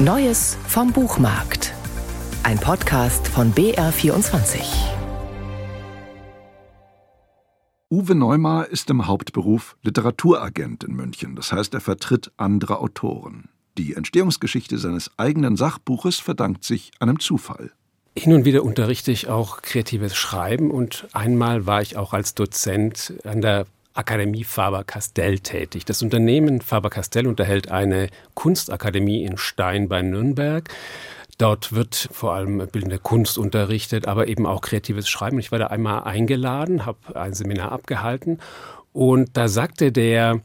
Neues vom Buchmarkt. Ein Podcast von BR24. Uwe Neumar ist im Hauptberuf Literaturagent in München. Das heißt, er vertritt andere Autoren. Die Entstehungsgeschichte seines eigenen Sachbuches verdankt sich einem Zufall. Hin und wieder unterrichte ich auch kreatives Schreiben und einmal war ich auch als Dozent an der Akademie Faber-Castell tätig. Das Unternehmen Faber-Castell unterhält eine Kunstakademie in Stein bei Nürnberg. Dort wird vor allem bildende Kunst unterrichtet, aber eben auch kreatives Schreiben. Ich war da einmal eingeladen, habe ein Seminar abgehalten und da sagte der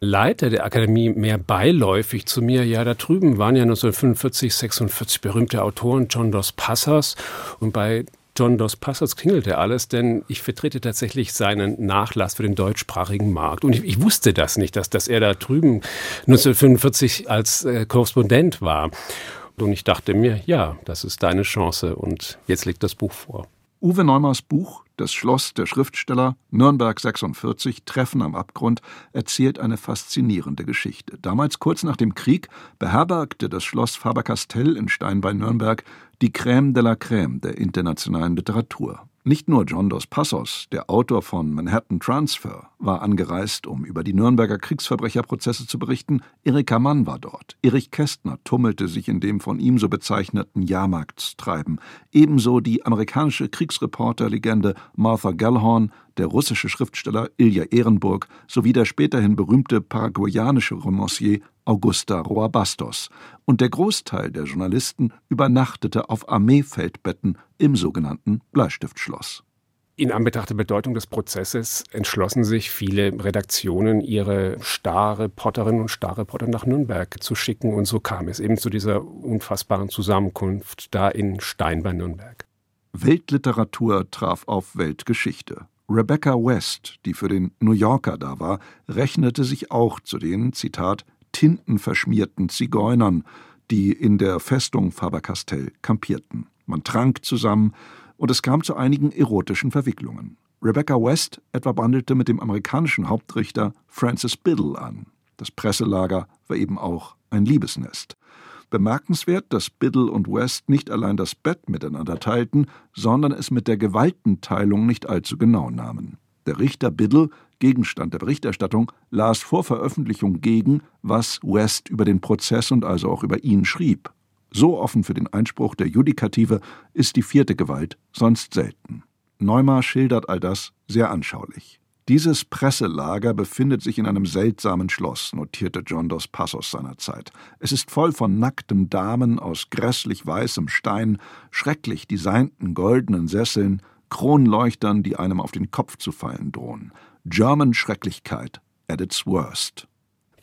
Leiter der Akademie mehr beiläufig zu mir, ja, da drüben waren ja 1945, 46 berühmte Autoren, John Dos Passas und bei John Dos Passos klingelte alles, denn ich vertrete tatsächlich seinen Nachlass für den deutschsprachigen Markt. Und ich, ich wusste das nicht, dass, dass er da drüben 1945 als äh, Korrespondent war. Und ich dachte mir, ja, das ist deine Chance und jetzt liegt das Buch vor. Uwe Neumars Buch Das Schloss der Schriftsteller Nürnberg 46 Treffen am Abgrund erzählt eine faszinierende Geschichte. Damals kurz nach dem Krieg beherbergte das Schloss Faber-Castell in Stein bei Nürnberg die Crème de la Crème der internationalen Literatur. Nicht nur John Dos Passos, der Autor von Manhattan Transfer, war angereist, um über die Nürnberger Kriegsverbrecherprozesse zu berichten. Erika Mann war dort. Erich Kästner tummelte sich in dem von ihm so bezeichneten Jahrmarktstreiben. Ebenso die amerikanische Kriegsreporterlegende Martha Gellhorn, der russische Schriftsteller Ilja Ehrenburg sowie der späterhin berühmte paraguayanische Romancier Augusta Roa Bastos, und der Großteil der Journalisten übernachtete auf Armeefeldbetten im sogenannten Bleistiftschloss. In Anbetracht der Bedeutung des Prozesses entschlossen sich viele Redaktionen, ihre Starreporterinnen und Starreporter nach Nürnberg zu schicken. Und so kam es eben zu dieser unfassbaren Zusammenkunft da in Stein bei Nürnberg. Weltliteratur traf auf Weltgeschichte. Rebecca West, die für den New Yorker da war, rechnete sich auch zu den, Zitat, tintenverschmierten Zigeunern, die in der Festung Faber-Castell kampierten. Man trank zusammen und es kam zu einigen erotischen Verwicklungen. Rebecca West etwa bandelte mit dem amerikanischen Hauptrichter Francis Biddle an. Das Presselager war eben auch ein Liebesnest. Bemerkenswert, dass Biddle und West nicht allein das Bett miteinander teilten, sondern es mit der Gewaltenteilung nicht allzu genau nahmen. Der Richter Biddle, Gegenstand der Berichterstattung, las vor Veröffentlichung gegen, was West über den Prozess und also auch über ihn schrieb. So offen für den Einspruch der Judikative ist die vierte Gewalt sonst selten. Neumar schildert all das sehr anschaulich. Dieses Presselager befindet sich in einem seltsamen Schloss, notierte John dos Passos seinerzeit. Es ist voll von nackten Damen aus grässlich weißem Stein, schrecklich designten goldenen Sesseln, Kronleuchtern, die einem auf den Kopf zu fallen drohen. German Schrecklichkeit at its worst.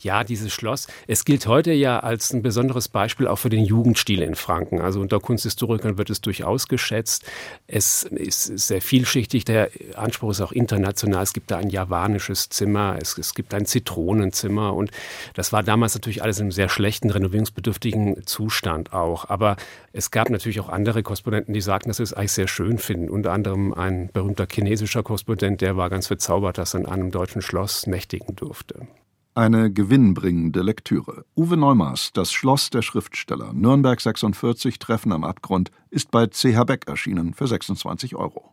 Ja, dieses Schloss. Es gilt heute ja als ein besonderes Beispiel auch für den Jugendstil in Franken. Also unter Kunsthistorikern wird es durchaus geschätzt. Es ist sehr vielschichtig. Der Anspruch ist auch international. Es gibt da ein javanisches Zimmer, es, es gibt ein Zitronenzimmer und das war damals natürlich alles in einem sehr schlechten, renovierungsbedürftigen Zustand auch. Aber es gab natürlich auch andere Korrespondenten, die sagten, dass sie es eigentlich sehr schön finden. Unter anderem ein berühmter chinesischer Korrespondent, der war ganz verzaubert, dass er in einem deutschen Schloss nächtigen durfte. Eine gewinnbringende Lektüre. Uwe Neumars Das Schloss der Schriftsteller Nürnberg 46 Treffen am Abgrund ist bei CH Beck erschienen für 26 Euro.